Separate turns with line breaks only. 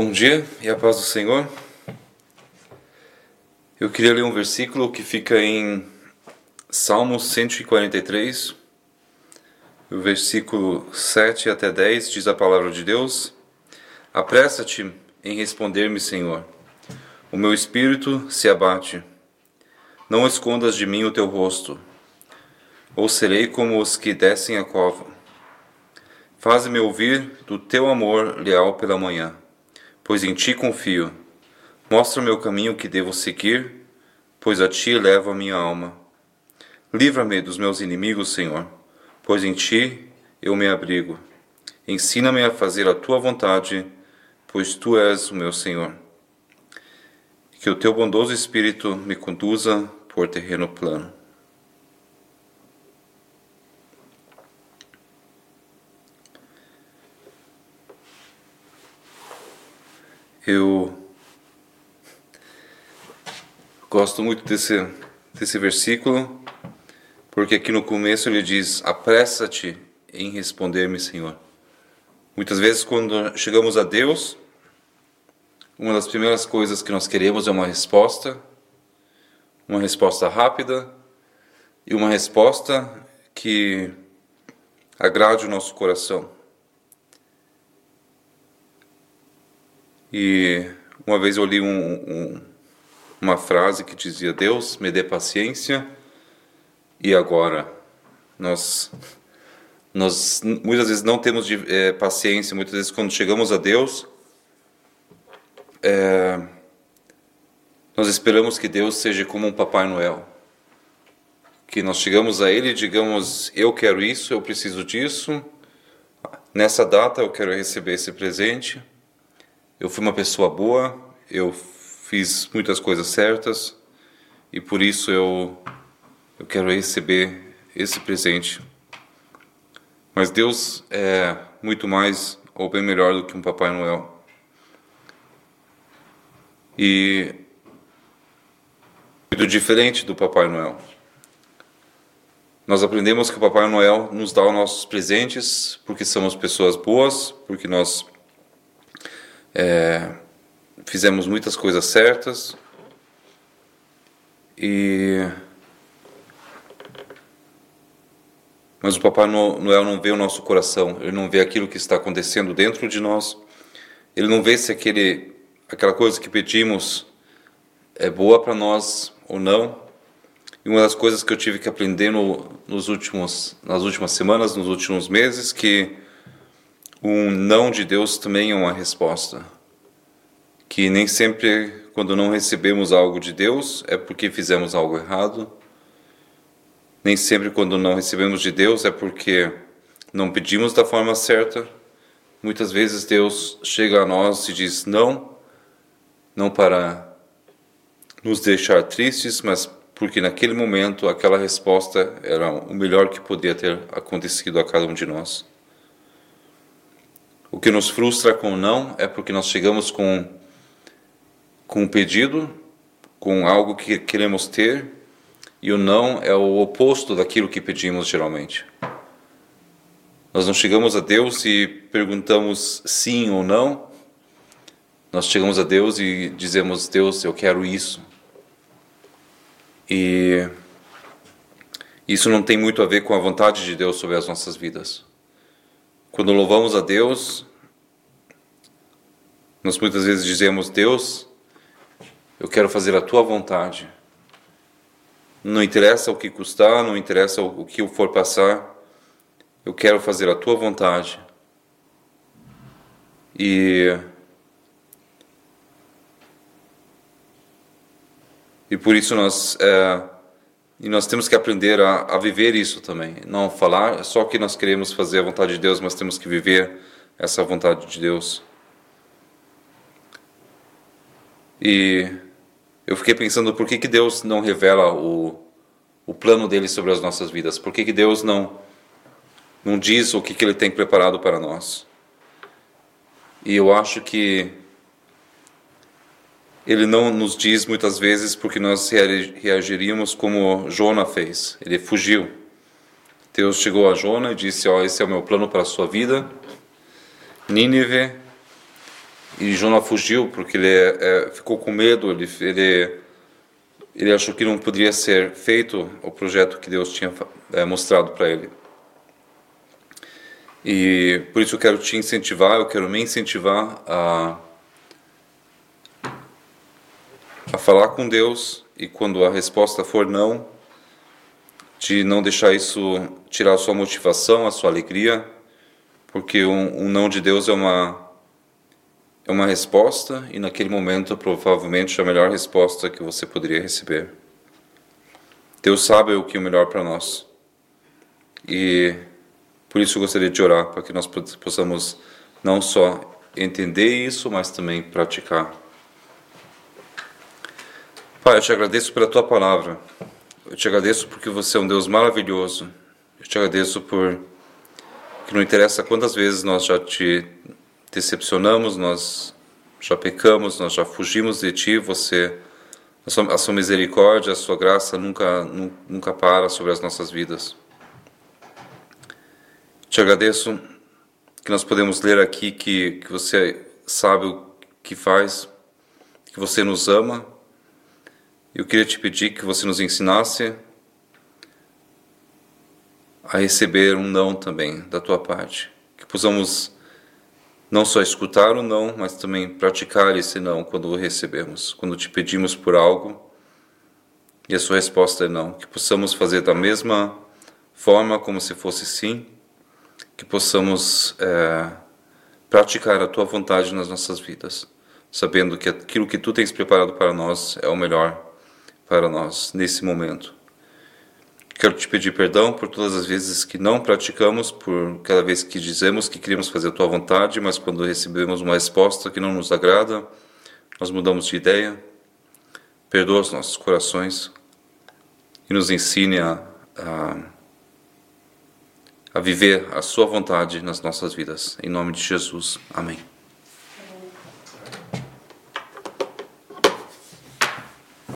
Bom dia e a paz do Senhor. Eu queria ler um versículo que fica em Salmos 143, o versículo 7 até 10 diz a palavra de Deus: Apressa-te em responder-me, Senhor. O meu espírito se abate. Não escondas de mim o teu rosto, ou serei como os que descem a cova. Faze-me ouvir do teu amor leal pela manhã, pois em ti confio. Mostra o caminho que devo seguir, pois a ti levo a minha alma. Livra-me dos meus inimigos, Senhor, pois em ti eu me abrigo. Ensina-me a fazer a tua vontade, pois tu és o meu Senhor. Que o teu bondoso espírito me conduza por terreno plano. Eu gosto muito desse, desse versículo porque aqui no começo ele diz: apressa-te em responder-me, Senhor. Muitas vezes, quando chegamos a Deus, uma das primeiras coisas que nós queremos é uma resposta, uma resposta rápida e uma resposta que agrade o nosso coração. E uma vez eu li um, um, uma frase que dizia: Deus, me dê paciência e agora? Nós, nós muitas vezes não temos de, é, paciência, muitas vezes quando chegamos a Deus, é, nós esperamos que Deus seja como um Papai Noel. Que nós chegamos a Ele e digamos: Eu quero isso, eu preciso disso, nessa data eu quero receber esse presente. Eu fui uma pessoa boa, eu fiz muitas coisas certas e por isso eu eu quero receber esse presente. Mas Deus é muito mais ou bem melhor do que um Papai Noel. E muito diferente do Papai Noel. Nós aprendemos que o Papai Noel nos dá os nossos presentes porque somos pessoas boas, porque nós é, fizemos muitas coisas certas e Mas o Papai Noel não vê o nosso coração, ele não vê aquilo que está acontecendo dentro de nós, ele não vê se aquele, aquela coisa que pedimos é boa para nós ou não. E uma das coisas que eu tive que aprender no, nos últimos, nas últimas semanas, nos últimos meses, que um não de Deus também é uma resposta. Que nem sempre, quando não recebemos algo de Deus, é porque fizemos algo errado nem sempre, quando não recebemos de Deus, é porque não pedimos da forma certa. Muitas vezes Deus chega a nós e diz não, não para nos deixar tristes, mas porque naquele momento aquela resposta era o melhor que podia ter acontecido a cada um de nós. O que nos frustra com não é porque nós chegamos com, com um pedido, com algo que queremos ter, e o não é o oposto daquilo que pedimos geralmente. Nós não chegamos a Deus e perguntamos sim ou não. Nós chegamos a Deus e dizemos: Deus, eu quero isso. E isso não tem muito a ver com a vontade de Deus sobre as nossas vidas. Quando louvamos a Deus, nós muitas vezes dizemos: Deus, eu quero fazer a tua vontade. Não interessa o que custar, não interessa o que eu for passar, eu quero fazer a tua vontade. E e por isso nós é, e nós temos que aprender a, a viver isso também, não falar só que nós queremos fazer a vontade de Deus, mas temos que viver essa vontade de Deus. E eu fiquei pensando por que, que Deus não revela o, o plano dele sobre as nossas vidas? Por que, que Deus não, não diz o que, que ele tem preparado para nós? E eu acho que ele não nos diz muitas vezes porque nós reagiríamos como Jona fez. Ele fugiu. Deus chegou a Jona e disse: "Ó, oh, esse é o meu plano para a sua vida. Nínive E Jonah fugiu porque ele é, ficou com medo, ele, ele, ele achou que não poderia ser feito o projeto que Deus tinha é, mostrado para ele. E por isso eu quero te incentivar, eu quero me incentivar a, a falar com Deus e quando a resposta for não, de não deixar isso tirar a sua motivação, a sua alegria, porque um, um não de Deus é uma é uma resposta e naquele momento provavelmente é a melhor resposta que você poderia receber. Deus sabe o que é o melhor para nós. E por isso eu gostaria de orar para que nós possamos não só entender isso, mas também praticar. Pai, eu te agradeço pela tua palavra. Eu te agradeço porque você é um Deus maravilhoso. Eu te agradeço por que não interessa quantas vezes nós já te decepcionamos, nós já pecamos, nós já fugimos de Ti, você, a sua, a sua misericórdia, a sua graça nunca, nunca para sobre as nossas vidas. Te agradeço que nós podemos ler aqui que, que você sabe o que faz, que você nos ama. Eu queria te pedir que você nos ensinasse a receber um não também da tua parte, que possamos não só escutar o não, mas também praticar esse não quando o recebemos, quando te pedimos por algo e a sua resposta é não. Que possamos fazer da mesma forma como se fosse sim, que possamos é, praticar a tua vontade nas nossas vidas, sabendo que aquilo que tu tens preparado para nós é o melhor para nós nesse momento. Quero te pedir perdão por todas as vezes que não praticamos, por cada vez que dizemos que queríamos fazer a tua vontade, mas quando recebemos uma resposta que não nos agrada, nós mudamos de ideia. Perdoa os nossos corações e nos ensine a, a, a viver a Sua vontade nas nossas vidas. Em nome de Jesus. Amém.